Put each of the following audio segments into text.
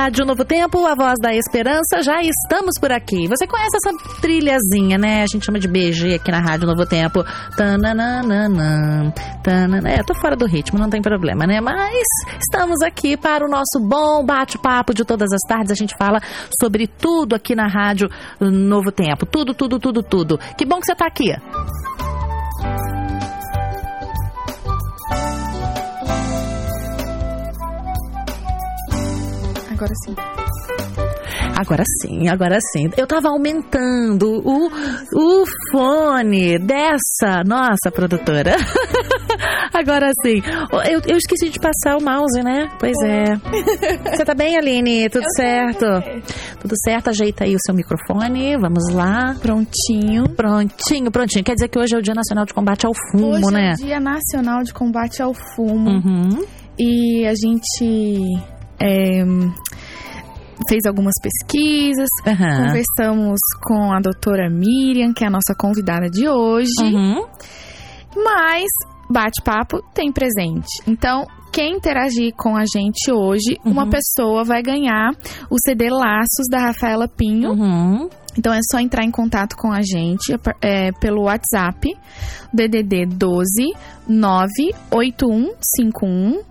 Rádio Novo Tempo, a voz da esperança, já estamos por aqui. Você conhece essa trilhazinha, né? A gente chama de BG aqui na Rádio Novo Tempo. Tananana, tanana. É, tô fora do ritmo, não tem problema, né? Mas estamos aqui para o nosso bom bate-papo de todas as tardes. A gente fala sobre tudo aqui na Rádio Novo Tempo. Tudo, tudo, tudo, tudo. Que bom que você tá aqui. Agora sim. Agora sim, agora sim. Eu tava aumentando o, o fone dessa nossa produtora. agora sim. Eu, eu esqueci de passar o mouse, né? Pois é. Você tá bem, Aline? Tudo Eu certo? Tudo certo? Ajeita aí o seu microfone. Vamos lá. Prontinho. Prontinho, prontinho. Quer dizer que hoje é o Dia Nacional de Combate ao Fumo, Hoje né? é o Dia Nacional de Combate ao Fumo. Uhum. E a gente é, fez algumas pesquisas. Aham. Conversamos com a doutora Miriam, que é a nossa convidada de hoje. Uhum. Mas bate-papo tem presente. Então, quem interagir com a gente hoje, uma Uhum. pessoa vai ganhar o CD Laços da Rafaela Pinho. Uhum. Então é só entrar em contato com a gente é, pelo WhatsApp, DDD 12 98151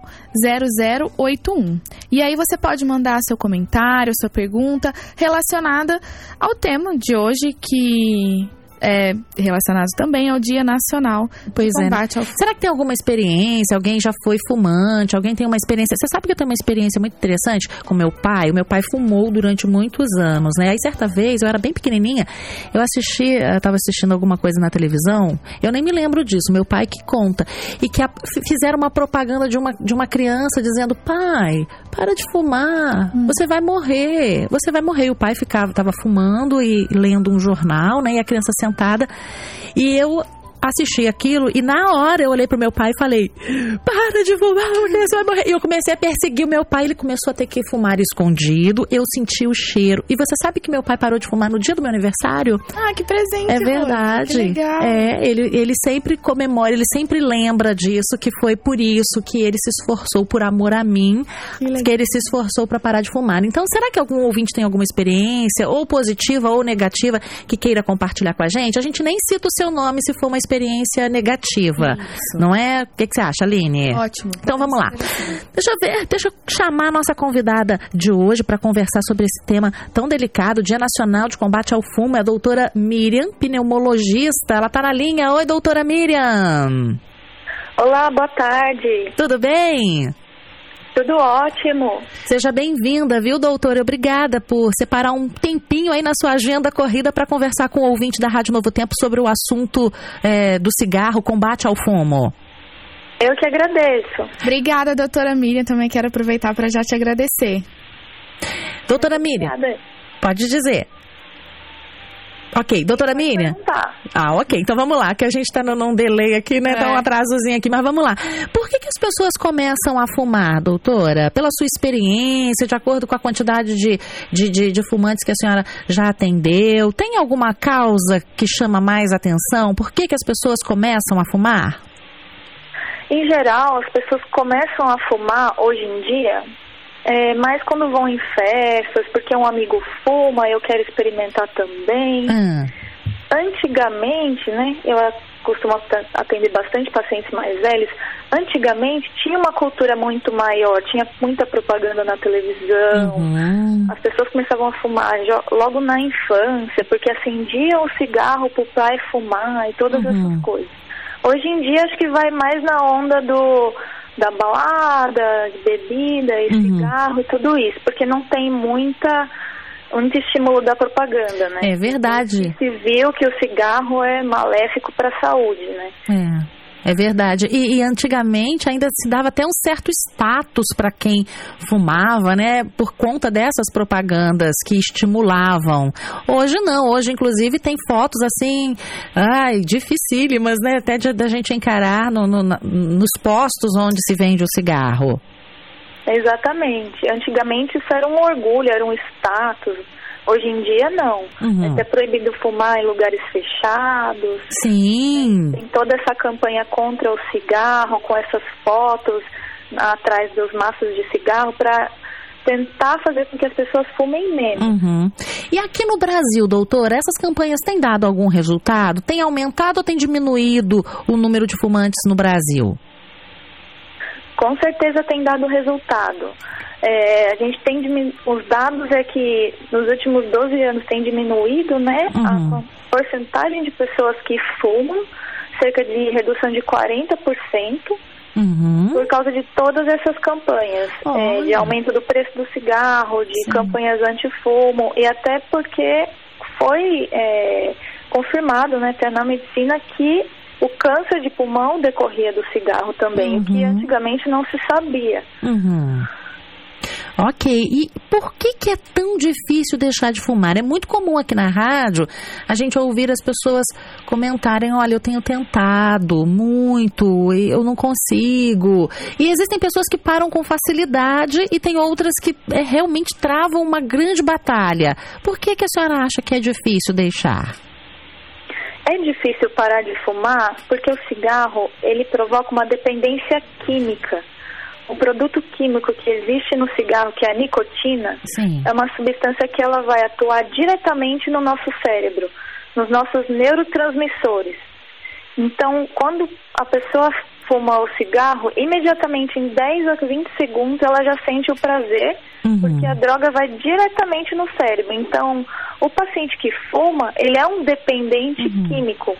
0081. E aí você pode mandar seu comentário, sua pergunta relacionada ao tema de hoje, que é relacionado também ao Dia Nacional Pois de é. Combate ao Será que tem alguma experiência? Alguém já foi fumante? Alguém tem uma experiência? Você sabe que eu tenho uma experiência muito interessante com meu pai. O meu pai fumou durante muitos anos, né? Aí certa vez, eu era bem pequenininha, eu assisti, eu tava assistindo alguma coisa na televisão, eu nem me lembro disso, meu pai que conta. E que a- fizeram uma propaganda de uma, de uma criança dizendo: pai, para de fumar, você vai morrer, você vai morrer. E o pai ficava, tava fumando e lendo um jornal, né? E a criança sentada. E eu assisti aquilo e na hora eu olhei pro meu pai e falei: Para de fumar, porque você vai morrer. E eu comecei a perseguir o meu pai, ele começou a ter que fumar escondido. Eu senti o cheiro. E você sabe que meu pai parou de fumar no dia do meu aniversário? Ah, que presente! É verdade. Que legal. É, ele, ele sempre comemora, ele sempre lembra disso, que foi por isso que ele se esforçou por amor a mim, Que que ele se esforçou para parar de fumar. Então, será que algum ouvinte tem alguma experiência, ou positiva ou negativa, que queira compartilhar com a gente? A gente nem cita o seu nome se for uma experiência negativa, Isso. não é? O que, que você acha, Aline? Ótimo. Então vamos lá. Deixa eu ver, deixa eu chamar a nossa convidada de hoje para conversar sobre esse tema tão delicado, Dia Nacional de Combate ao Fumo, é a doutora Miriam, pneumologista. Ela tá na linha. Oi, doutora Miriam. Olá, boa tarde. Tudo bem? Tudo ótimo. Seja bem-vinda, viu, doutora? Obrigada por separar um tempinho aí na sua agenda corrida para conversar com o ouvinte da Rádio Novo Tempo sobre o assunto é, do cigarro, combate ao fumo. Eu que agradeço. Obrigada, doutora Miriam. Também quero aproveitar para já te agradecer. Doutora Miriam, Obrigada. pode dizer. Ok, doutora Miriam. Ah, ok. Então vamos lá, que a gente tá num, delay aqui, né? Tá um É. atrasozinho aqui, mas vamos lá. Por que, que as pessoas começam a fumar, doutora? Pela sua experiência, de acordo com a quantidade de, de, de, de fumantes que a senhora já atendeu? Tem alguma causa que chama mais atenção? Por que, que as pessoas começam a fumar? Em geral, as pessoas começam a fumar hoje em dia, é, mais quando vão em festas, porque um amigo fuma, eu quero experimentar também. Ah, Antigamente, né, eu costumo atender bastante pacientes mais velhos. Antigamente tinha uma cultura muito maior, tinha muita propaganda na televisão. uhum. As pessoas começavam a fumar logo na infância, porque acendiam o cigarro pro pai fumar e todas Uhum. essas coisas. Hoje em dia acho que vai mais na onda do da balada, de bebida e Uhum. cigarro e tudo isso, porque não tem muita muito estímulo da propaganda, né? É verdade. Se viu que o cigarro é maléfico para a saúde, né? É. É verdade. E, e antigamente ainda se dava até um certo status para quem fumava, né? Por conta dessas propagandas que estimulavam. Hoje não. Hoje, inclusive, tem fotos assim, ai, dificílimas, né? Até da gente encarar no- no- nos postos onde se vende o cigarro. Exatamente. Antigamente isso era um orgulho, era um status. Hoje em dia não. Uhum. É proibido fumar em lugares fechados. Sim. Tem toda essa campanha contra o cigarro, com essas fotos atrás dos maços de cigarro para tentar fazer com que as pessoas fumem menos. Uhum. E aqui no Brasil, doutor, essas campanhas têm dado algum resultado? Tem aumentado ou tem diminuído o número de fumantes no Brasil? Com certeza tem dado resultado. É, a gente tem os dados é que nos últimos 12 anos tem diminuído, né, uhum. a porcentagem de pessoas que fumam, cerca de redução de 40%. Uhum. Por causa de todas essas campanhas, é, de aumento do preço do cigarro, de Sim. campanhas anti-fumo e até porque foi é, confirmado né, até na medicina que o câncer de pulmão decorria do cigarro também, uhum. o que antigamente não se sabia. Uhum. Ok, e por que, que é tão difícil deixar de fumar? É muito comum aqui na rádio a gente ouvir as pessoas comentarem: olha, eu tenho tentado muito, eu não consigo. E existem pessoas que param com facilidade e tem outras que é, realmente travam uma grande batalha. Por que, que a senhora acha que é difícil deixar? É difícil parar de fumar porque o cigarro ele provoca uma dependência química o produto químico que existe no cigarro, que é a nicotina, Sim. é uma substância que ela vai atuar diretamente no nosso cérebro, nos nossos neurotransmissores. Então, quando a pessoa fuma o cigarro, imediatamente em 10 a 20 segundos ela já sente o prazer, uhum. porque a droga vai diretamente no cérebro. Então, o paciente que fuma, ele é um dependente uhum. químico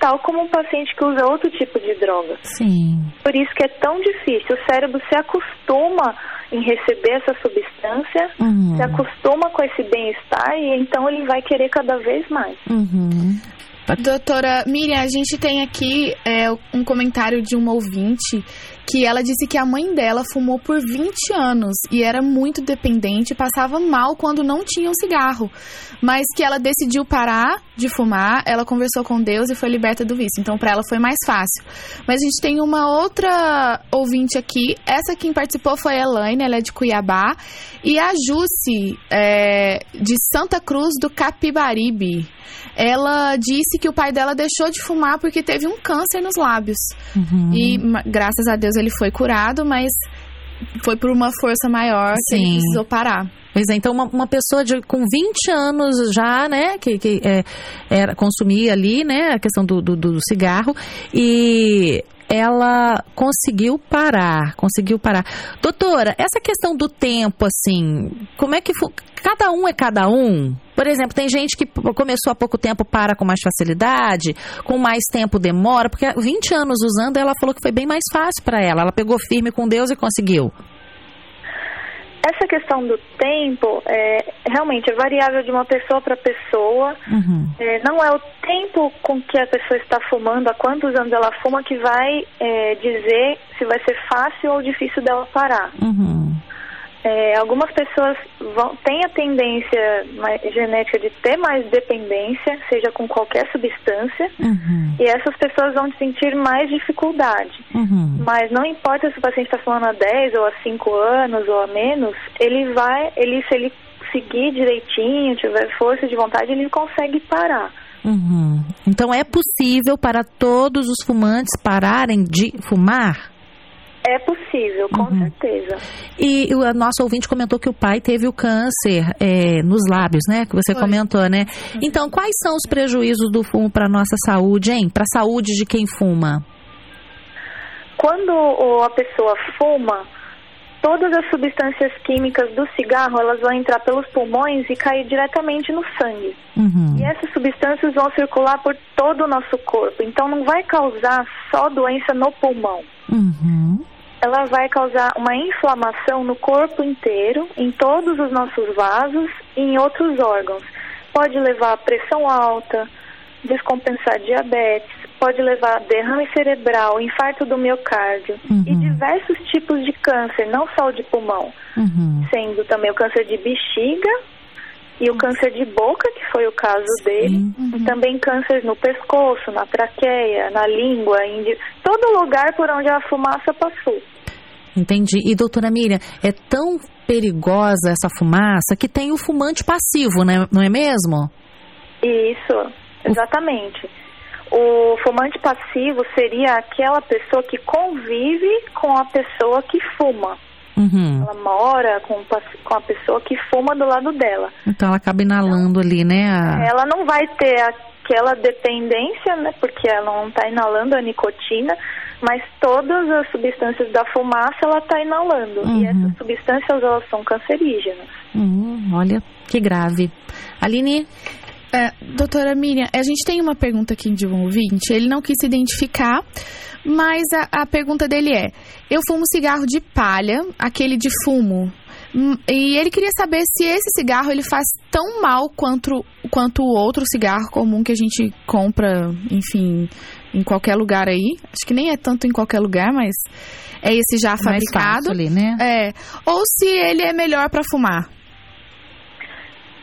tal como um paciente que usa outro tipo de droga. Sim. Por isso que é tão difícil. O cérebro se acostuma em receber essa substância, uhum. se acostuma com esse bem-estar e então ele vai querer cada vez mais. Uhum. Doutora Miriam, a gente tem aqui é, um comentário de uma ouvinte que ela disse que a mãe dela fumou por 20 anos e era muito dependente, passava mal quando não tinha um cigarro, mas que ela decidiu parar de fumar, ela conversou com Deus e foi liberta do vício. Então para ela foi mais fácil. Mas a gente tem uma outra ouvinte aqui, essa quem participou foi a Elaine, ela é de Cuiabá, e a Jussi é, de Santa Cruz do Capibaribe. Ela disse que o pai dela deixou de fumar porque teve um câncer nos lábios. Uhum. E graças a Deus ele foi curado, mas foi por uma força maior Sim. que ele precisou parar. Pois é, então uma, uma pessoa de, com 20 anos já, né, que, que é, era, consumia ali, né, a questão do, do, do cigarro, e ela conseguiu parar, conseguiu parar. Doutora, essa questão do tempo, assim, como é que cada um é cada um? Por exemplo, tem gente que começou há pouco tempo para com mais facilidade, com mais tempo demora, porque 20 anos usando, ela falou que foi bem mais fácil para ela. Ela pegou firme com Deus e conseguiu. Essa questão do tempo é, realmente é variável de uma pessoa para pessoa. Uhum. É, não é o tempo com que a pessoa está fumando, há quantos anos ela fuma, que vai é, dizer se vai ser fácil ou difícil dela parar. Uhum. É, algumas pessoas vão, têm a tendência genética de ter mais dependência, seja com qualquer substância, uhum. e essas pessoas vão sentir mais dificuldade. Uhum. Mas não importa se o paciente está falando há 10 ou há 5 anos ou a menos, ele vai, ele, se ele seguir direitinho, tiver força de vontade, ele consegue parar. Uhum. Então é possível para todos os fumantes pararem de fumar? É possível, com uhum. certeza. E o nosso ouvinte comentou que o pai teve o câncer é, nos lábios, né? Que você Foi. comentou, né? Uhum. Então, quais são os prejuízos do fumo para nossa saúde, hein? Para a saúde de quem fuma? Quando a pessoa fuma, todas as substâncias químicas do cigarro elas vão entrar pelos pulmões e cair diretamente no sangue. Uhum. E essas substâncias vão circular por todo o nosso corpo. Então não vai causar só doença no pulmão. Uhum ela vai causar uma inflamação no corpo inteiro, em todos os nossos vasos e em outros órgãos. Pode levar a pressão alta, descompensar diabetes, pode levar a derrame cerebral, infarto do miocárdio uhum. e diversos tipos de câncer, não só o de pulmão, uhum. sendo também o câncer de bexiga e o câncer de boca, que foi o caso dele, uhum. e também câncer no pescoço, na traqueia, na língua, em todo lugar por onde a fumaça passou. Entendi. E doutora Miriam, é tão perigosa essa fumaça que tem o fumante passivo, né? não é mesmo? Isso, exatamente. O fumante passivo seria aquela pessoa que convive com a pessoa que fuma. Uhum. Ela mora com, com a pessoa que fuma do lado dela. Então ela acaba inalando então, ali, né? A... Ela não vai ter aquela dependência, né? Porque ela não está inalando a nicotina, mas todas as substâncias da fumaça ela está inalando. Uhum. E essas substâncias elas são cancerígenas. Uhum, olha que grave. Aline? É, doutora Miriam, a gente tem uma pergunta aqui de um ouvinte. Ele não quis se identificar, mas a, a pergunta dele é: Eu fumo cigarro de palha, aquele de fumo. E ele queria saber se esse cigarro ele faz tão mal quanto, quanto o outro cigarro comum que a gente compra, enfim, em qualquer lugar aí. Acho que nem é tanto em qualquer lugar, mas é esse já é fabricado. Ali, né? É. Ou se ele é melhor para fumar.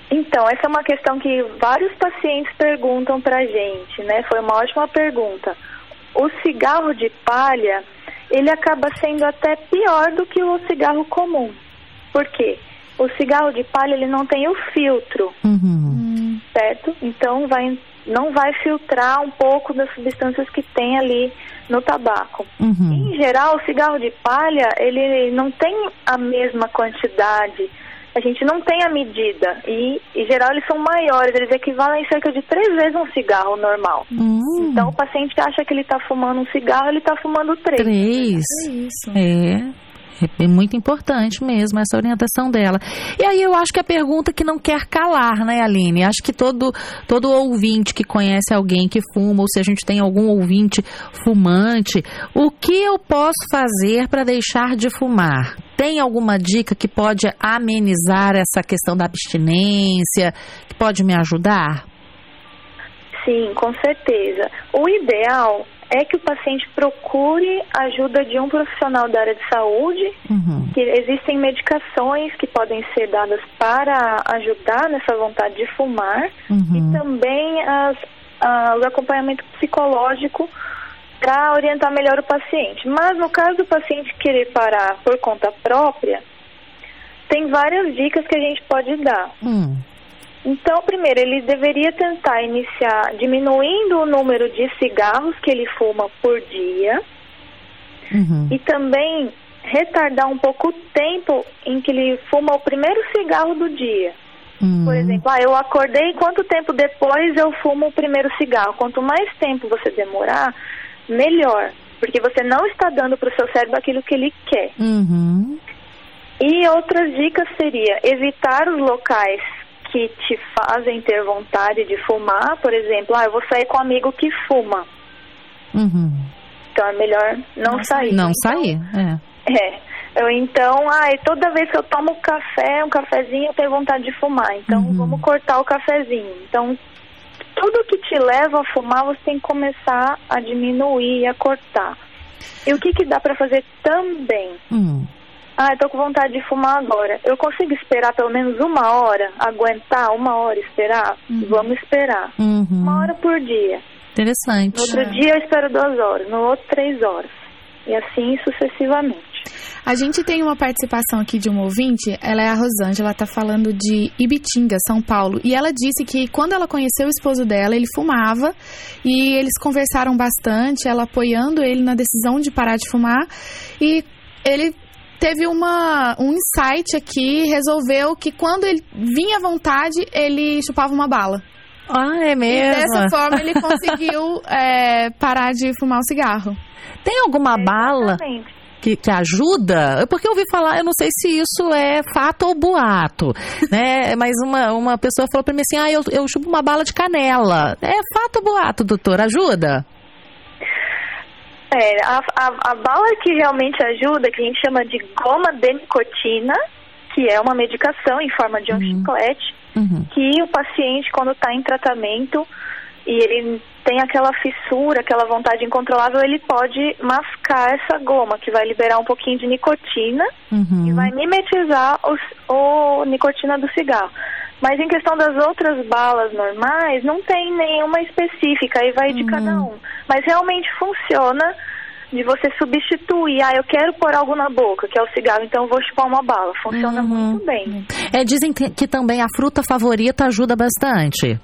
Então, essa é uma questão que vários pacientes perguntam pra gente, né? Foi uma ótima pergunta. O cigarro de palha, ele acaba sendo até pior do que o cigarro comum. Por quê? O cigarro de palha, ele não tem o filtro, uhum. certo? Então, vai, não vai filtrar um pouco das substâncias que tem ali no tabaco. Uhum. Em geral, o cigarro de palha, ele não tem a mesma quantidade a gente não tem a medida. E, em geral, eles são maiores, eles equivalem a cerca de três vezes um cigarro normal. Hum. Então, o paciente acha que ele está fumando um cigarro, ele está fumando três. Três? É isso. É. É muito importante mesmo essa orientação dela. E aí eu acho que a pergunta que não quer calar, né, Aline? Acho que todo, todo ouvinte que conhece alguém que fuma, ou se a gente tem algum ouvinte fumante, o que eu posso fazer para deixar de fumar? Tem alguma dica que pode amenizar essa questão da abstinência, que pode me ajudar? Sim, com certeza. O ideal é que o paciente procure ajuda de um profissional da área de saúde, uhum. que existem medicações que podem ser dadas para ajudar nessa vontade de fumar uhum. e também as, a, o acompanhamento psicológico para orientar melhor o paciente. Mas no caso do paciente querer parar por conta própria, tem várias dicas que a gente pode dar. Uhum. Então, primeiro, ele deveria tentar iniciar diminuindo o número de cigarros que ele fuma por dia uhum. e também retardar um pouco o tempo em que ele fuma o primeiro cigarro do dia. Uhum. Por exemplo, ah, eu acordei, quanto tempo depois eu fumo o primeiro cigarro? Quanto mais tempo você demorar, melhor, porque você não está dando para o seu cérebro aquilo que ele quer. Uhum. E outras dicas seria evitar os locais que te fazem ter vontade de fumar, por exemplo, ah, eu vou sair com um amigo que fuma. Uhum. Então é melhor não, não sair. Não então, sair, é. É. Eu, então, ai, toda vez que eu tomo café, um cafezinho, eu tenho vontade de fumar. Então, uhum. vamos cortar o cafezinho. Então, tudo que te leva a fumar, você tem que começar a diminuir, a cortar. E o que, que dá para fazer também? Uhum. Ah, eu tô com vontade de fumar agora. Eu consigo esperar pelo menos uma hora? Aguentar uma hora esperar? Uhum. Vamos esperar. Uhum. Uma hora por dia. Interessante. No outro é. dia eu espero duas horas, no outro três horas. E assim sucessivamente. A gente tem uma participação aqui de uma ouvinte, ela é a Rosângela, está falando de Ibitinga, São Paulo. E ela disse que quando ela conheceu o esposo dela, ele fumava e eles conversaram bastante, ela apoiando ele na decisão de parar de fumar. E ele teve uma, um insight aqui, resolveu que quando ele vinha à vontade, ele chupava uma bala. Ah, é mesmo? E dessa forma ele conseguiu é, parar de fumar o cigarro. Tem alguma bala que, que ajuda? Porque eu ouvi falar, eu não sei se isso é fato ou boato, né? Mas uma, uma pessoa falou para mim assim, ah, eu, eu chupo uma bala de canela. É fato ou boato, doutor? Ajuda? É, a, a, a bala que realmente ajuda, que a gente chama de goma de nicotina, que é uma medicação em forma de um uhum. chiclete, uhum. que o paciente, quando está em tratamento e ele tem aquela fissura, aquela vontade incontrolável, ele pode mascar essa goma, que vai liberar um pouquinho de nicotina uhum. e vai mimetizar os, o nicotina do cigarro. Mas em questão das outras balas normais, não tem nenhuma específica, aí vai de uhum. cada um. Mas realmente funciona de você substituir, ah, eu quero pôr algo na boca, que é o cigarro, então eu vou chupar uma bala. Funciona uhum. muito bem. É, dizem que também a fruta favorita ajuda bastante.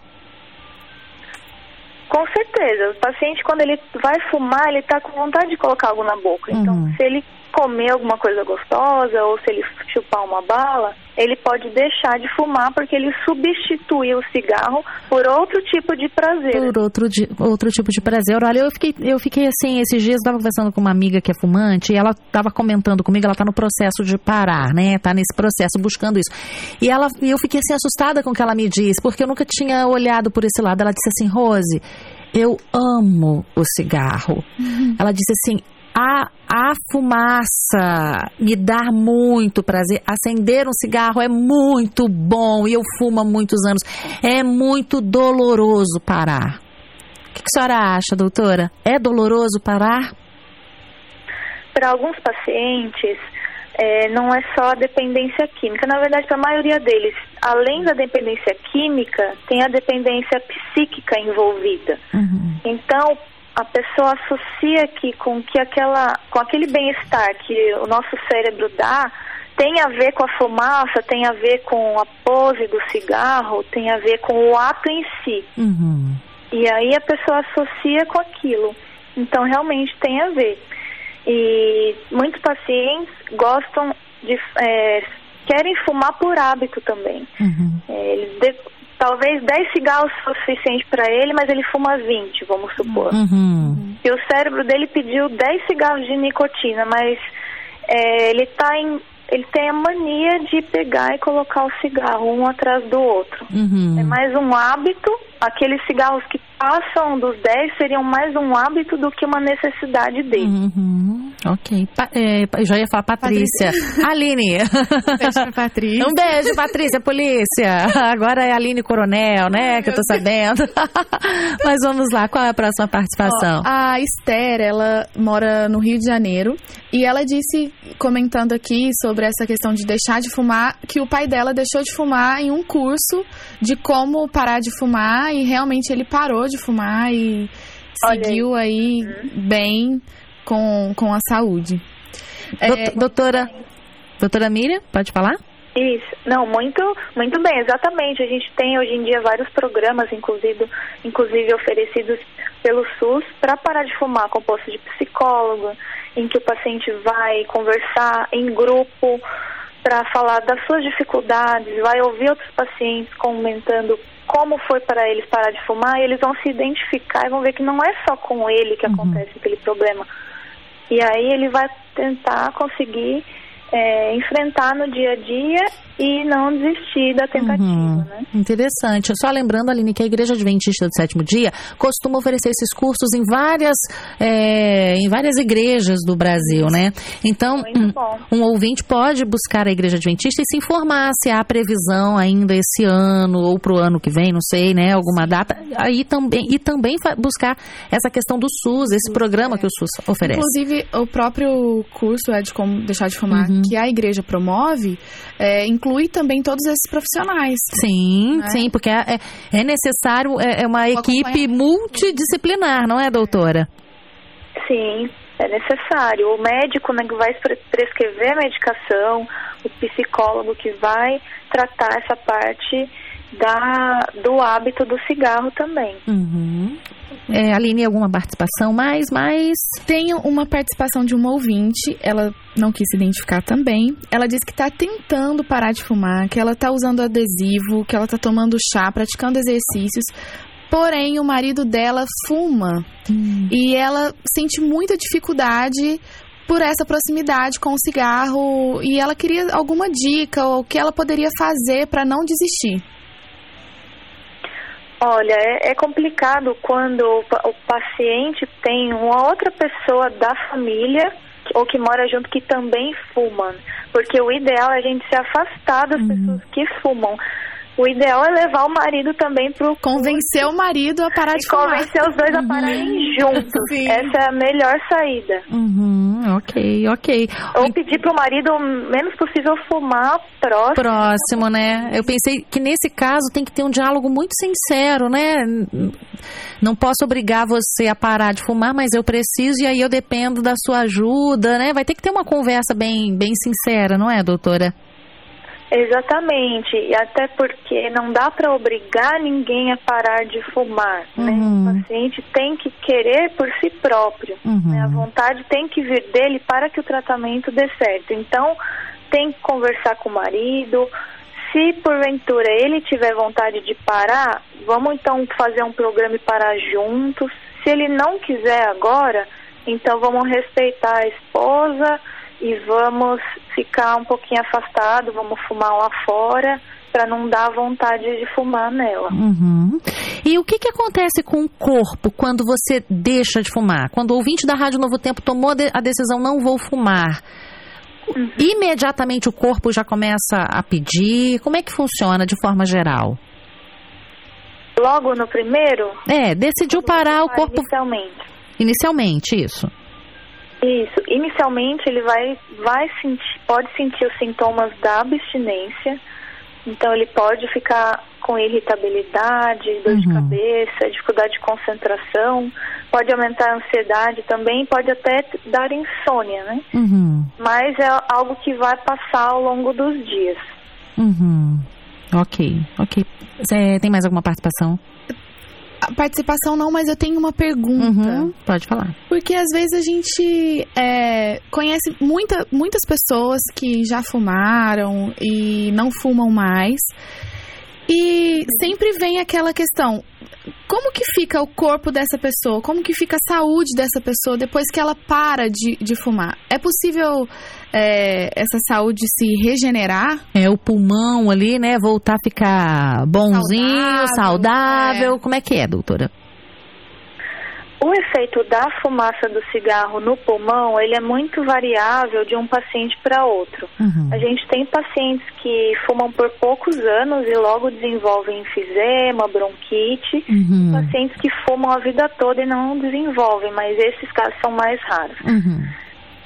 Com certeza. O paciente, quando ele vai fumar, ele está com vontade de colocar algo na boca. Então, uhum. se ele comer alguma coisa gostosa ou se ele chupar uma bala, ele pode deixar de fumar porque ele substituiu o cigarro por outro tipo de prazer. Por outro, outro tipo de prazer. Olha, eu fiquei, eu fiquei assim, esses dias eu estava conversando com uma amiga que é fumante e ela estava comentando comigo, ela está no processo de parar, né? Está nesse processo, buscando isso. E ela, eu fiquei assim assustada com o que ela me disse, porque eu nunca tinha olhado por esse lado. Ela disse assim, Rose, eu amo o cigarro. Uhum. Ela disse assim, a, a fumaça me dá muito prazer. Acender um cigarro é muito bom e eu fumo há muitos anos. É muito doloroso parar. O que, que a senhora acha, doutora? É doloroso parar? Para alguns pacientes, é, não é só a dependência química. Na verdade, para a maioria deles, além da dependência química, tem a dependência psíquica envolvida. Uhum. Então, a pessoa associa que com que aquela com aquele bem-estar que o nosso cérebro dá tem a ver com a fumaça, tem a ver com a pose do cigarro, tem a ver com o ato em si. Uhum. E aí a pessoa associa com aquilo. Então realmente tem a ver. E muitos pacientes gostam de é, querem fumar por hábito também. Uhum. É, eles de, talvez 10 cigarros fosse suficiente para ele, mas ele fuma 20, vamos supor. Uhum. E o cérebro dele pediu 10 cigarros de nicotina, mas é, ele tá em ele tem a mania de pegar e colocar o cigarro um atrás do outro. Uhum. É mais um hábito. Aqueles cigarros que passam dos 10 seriam mais um hábito do que uma necessidade dele. Uhum. Ok. Pa é, já ia falar Patrícia. Patrícia. Aline. Um beijo, Patrícia. Um beijo, Patrícia, polícia. Agora é Aline Coronel, né? Que eu tô sabendo. Mas vamos lá, qual é a próxima participação? Ó, a Esther, ela mora no Rio de Janeiro e ela disse, comentando aqui sobre essa questão de deixar de fumar, que o pai dela deixou de fumar em um curso de como parar de fumar e realmente ele parou de fumar e Olha seguiu aí, aí uhum. bem com, com a saúde. É, doutora, doutora Miriam, pode falar? Isso, não, muito, muito bem, exatamente. A gente tem hoje em dia vários programas, inclusive, inclusive oferecidos pelo SUS, para parar de fumar, composto de psicólogo, em que o paciente vai conversar em grupo para falar das suas dificuldades, vai ouvir outros pacientes comentando como foi para eles parar de fumar, e eles vão se identificar e vão ver que não é só com ele que uhum. acontece aquele problema. E aí ele vai tentar conseguir é, enfrentar no dia a dia e não desistir da tentativa, uhum. né? Interessante. Só lembrando, Aline, que a Igreja Adventista do Sétimo Dia costuma oferecer esses cursos em várias, é, em várias igrejas do Brasil, né? Então, um, um, ouvinte pode buscar a Igreja Adventista e se informar se há previsão ainda esse ano ou para o ano que vem, não sei, né? Alguma data. Aí também, e também buscar essa questão do SUS, esse programa é. que o SUS oferece. Inclusive, o próprio curso é de como deixar de fumar, uhum. que a igreja promove, é, inclui também todos esses profissionais. Sim, né? sim, porque é, é necessário, é, é uma equipe multidisciplinar, não é, doutora? Sim, é necessário. O médico né, que vai prescrever a medicação, o psicólogo que vai tratar essa parte da, do hábito do cigarro também. Uhum. É, Aline, alguma participação mais? mais? Tenho uma participação de uma ouvinte, ela não quis se identificar também. Ela disse que está tentando parar de fumar, que ela está usando adesivo, que ela está tomando chá, praticando exercícios, Porém, o marido dela fuma hum. e ela sente muita dificuldade por essa proximidade com o cigarro e ela queria alguma dica ou o que ela poderia fazer para não desistir. Olha, é, é complicado quando o, o, paciente tem uma outra pessoa da família ou que mora junto que também fuma, porque o ideal é a gente se afastar das uhum. pessoas que fumam. O ideal é levar o marido também pro convencer o marido a parar de fumar. convencer os dois uhum. a pararem juntos. Sim. Essa é a melhor saída. Uhum, ok, ok. Ou pedir pro marido o menos possível fumar próximo. Próximo, né? Eu pensei que nesse caso tem que ter um diálogo muito sincero, né? Não posso obrigar você a parar de fumar, mas eu preciso e aí eu dependo da sua ajuda, né? Vai ter que ter uma conversa bem, bem sincera, não é, doutora? Exatamente, e até porque não dá para obrigar ninguém a parar de fumar, né? uhum. O paciente tem que querer por si próprio, uhum. né? A vontade tem que vir dele para que o tratamento dê certo. Então, tem que conversar com o marido. Se porventura ele tiver vontade de parar, vamos então fazer um programa e parar juntos. Se ele não quiser agora, então vamos respeitar a esposa e vamos ficar um pouquinho afastado, vamos fumar lá fora para não dar vontade de fumar nela. Uhum. E o que, que acontece com o corpo quando você deixa de fumar? Quando o ouvinte da Rádio Novo Tempo tomou a decisão não vou fumar, uhum. imediatamente o corpo já começa a pedir? Como é que funciona de forma geral? Logo no primeiro? É, decidiu parar o corpo. Inicialmente. Inicialmente, isso. Isso. Inicialmente ele vai, vai sentir, pode sentir os sintomas da abstinência. Então ele pode ficar com irritabilidade, dor uhum. de cabeça, dificuldade de concentração, pode aumentar a ansiedade também, pode até dar insônia, né? Uhum. Mas é algo que vai passar ao longo dos dias. Uhum. Ok, ok. Você tem mais alguma participação? Participação não, mas eu tenho uma pergunta. Uhum, pode falar. Porque às vezes a gente é, conhece muita, muitas pessoas que já fumaram e não fumam mais. E sempre vem aquela questão: como que fica o corpo dessa pessoa? Como que fica a saúde dessa pessoa depois que ela para de, de fumar? É possível é, essa saúde se regenerar? É, o pulmão ali, né? Voltar a ficar bonzinho, saudável. saudável. É. Como é que é, doutora? O efeito da fumaça do cigarro no pulmão, ele é muito variável de um paciente para outro. Uhum. A gente tem pacientes que fumam por poucos anos e logo desenvolvem enfisema, bronquite. Uhum. Pacientes que fumam a vida toda e não desenvolvem, mas esses casos são mais raros. Uhum.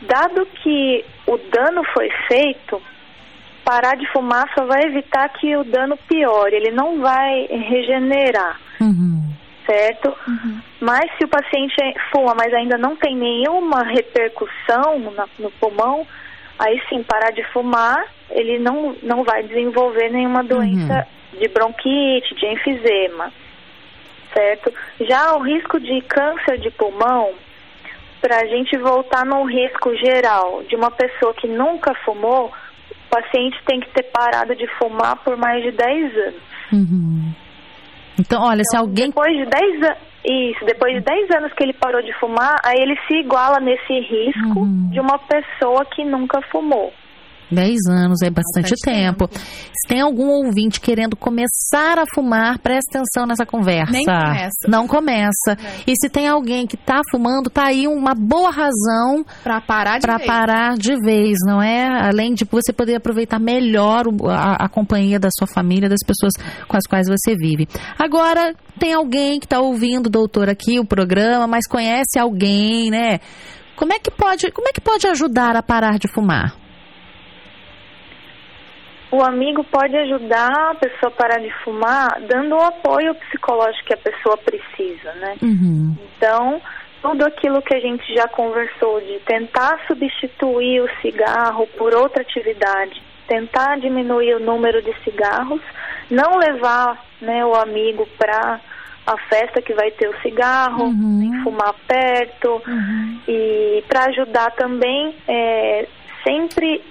Dado que o dano foi feito, parar de fumar só vai evitar que o dano piore, ele não vai regenerar. Uhum certo? Uhum. Mas se o paciente fuma, mas ainda não tem nenhuma repercussão no, no pulmão, aí sim, parar de fumar, ele não, não vai desenvolver nenhuma doença uhum. de bronquite, de enfisema, certo? Já o risco de câncer de pulmão, para a gente voltar no risco geral de uma pessoa que nunca fumou, o paciente tem que ter parado de fumar por mais de 10 anos. Uhum. Então, olha, então, se alguém. Depois de 10 anos. Isso, depois de 10 anos que ele parou de fumar, aí ele se iguala nesse risco uhum. de uma pessoa que nunca fumou. 10 anos é bastante, bastante tempo. tempo. Se tem algum ouvinte querendo começar a fumar, presta atenção nessa conversa. Nem começa. Não começa. É. E se tem alguém que está fumando, tá aí uma boa razão para parar de pra vez. parar de vez, não é? Além de você poder aproveitar melhor a, a companhia da sua família, das pessoas com as quais você vive. Agora, tem alguém que está ouvindo, doutor, aqui o programa, mas conhece alguém, né? Como é que pode, como é que pode ajudar a parar de fumar? O amigo pode ajudar a pessoa a parar de fumar dando o apoio psicológico que a pessoa precisa, né? Uhum. Então, tudo aquilo que a gente já conversou de tentar substituir o cigarro por outra atividade, tentar diminuir o número de cigarros, não levar né, o amigo para a festa que vai ter o cigarro, uhum. fumar perto, uhum. e para ajudar também é, sempre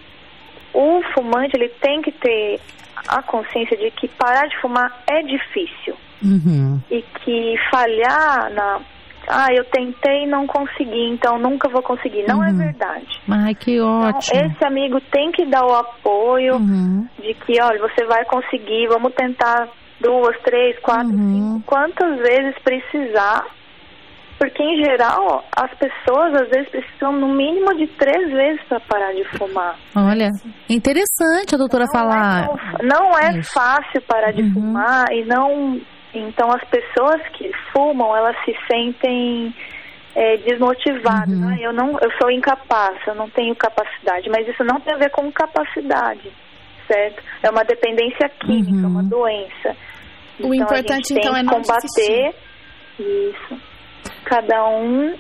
fumante ele tem que ter a consciência de que parar de fumar é difícil uhum. e que falhar na ah, eu tentei e não consegui, então nunca vou conseguir. Não é uhum. é verdade. Ai, que então, ótimo. Então, esse amigo tem que dar o apoio uhum. de que, olha, você vai conseguir, vamos tentar duas, três, quatro, uhum. cinco, quantas vezes precisar porque, em geral, as pessoas às vezes precisam no mínimo de três vezes para parar de fumar. Olha, interessante a doutora não falar. É, não é Isso. fácil parar de uhum. fumar e não. Então, as pessoas que fumam, elas se sentem é, desmotivadas. Uhum. Né? Eu, não, eu sou incapaz, eu não tenho capacidade. Mas isso não tem a ver com capacidade, certo? É uma dependência química, uhum. uma doença. O então, importante, então, é não combater. Desistir. Isso cada um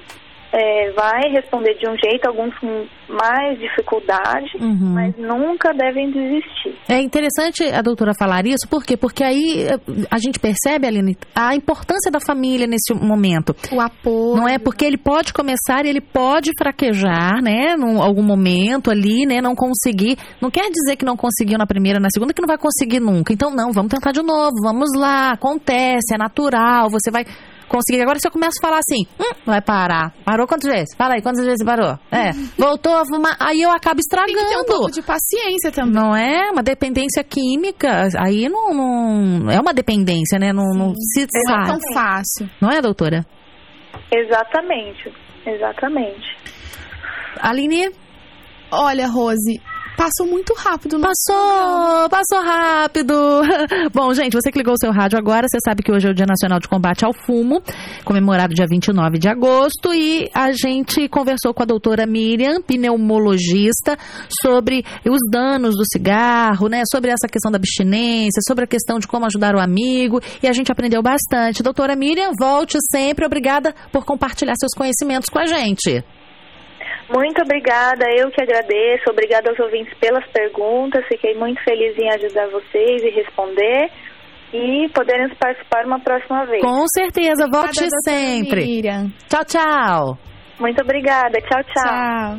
é, vai responder de um jeito, alguns com mais dificuldade, uhum. mas nunca devem desistir. É interessante a doutora falar isso, por quê? Porque aí eh, a gente percebe, Aline, a importância da família nesse momento. O apoio. Não é? Porque ele pode começar e ele pode fraquejar, né? Em algum momento ali, né? Não conseguir. Não quer dizer que não conseguiu na primeira, na segunda, que não vai conseguir nunca. Então, não, vamos tentar de novo, vamos lá, acontece, é natural, você vai conseguir. Agora se eu começo a falar assim, hum, vai parar. Parou quantas vezes? Fala aí, quantas vezes parou? É, voltou a fumar, aí eu acabo estragando. Tem que ter um pouco de paciência também. Não é? Uma dependência química, aí não, não é uma dependência, né? Não, não se não é tão fácil. Não é, doutora? Exatamente, exatamente. Aline? Olha, Rose, Passou muito rápido. Passou, passou rápido. Bom, gente, você que ligou o seu rádio agora, você sabe que hoje é o Dia Nacional de Combate ao Fumo, comemorado dia 29 de agosto, e a gente conversou com a doutora Miriam, pneumologista, sobre os danos do cigarro, né? Sobre essa questão da abstinência, sobre a questão de como ajudar o amigo, e a gente aprendeu bastante. Doutora Miriam, volte sempre. Obrigada por compartilhar seus conhecimentos com a gente. Muito obrigada, eu que agradeço. Obrigada aos ouvintes pelas perguntas. Fiquei muito feliz em ajudar vocês e responder. E poderemos participar uma próxima vez. Com certeza, volte sempre. Miriam. Tchau, tchau. Muito obrigada. Tchau, tchau. Tchau.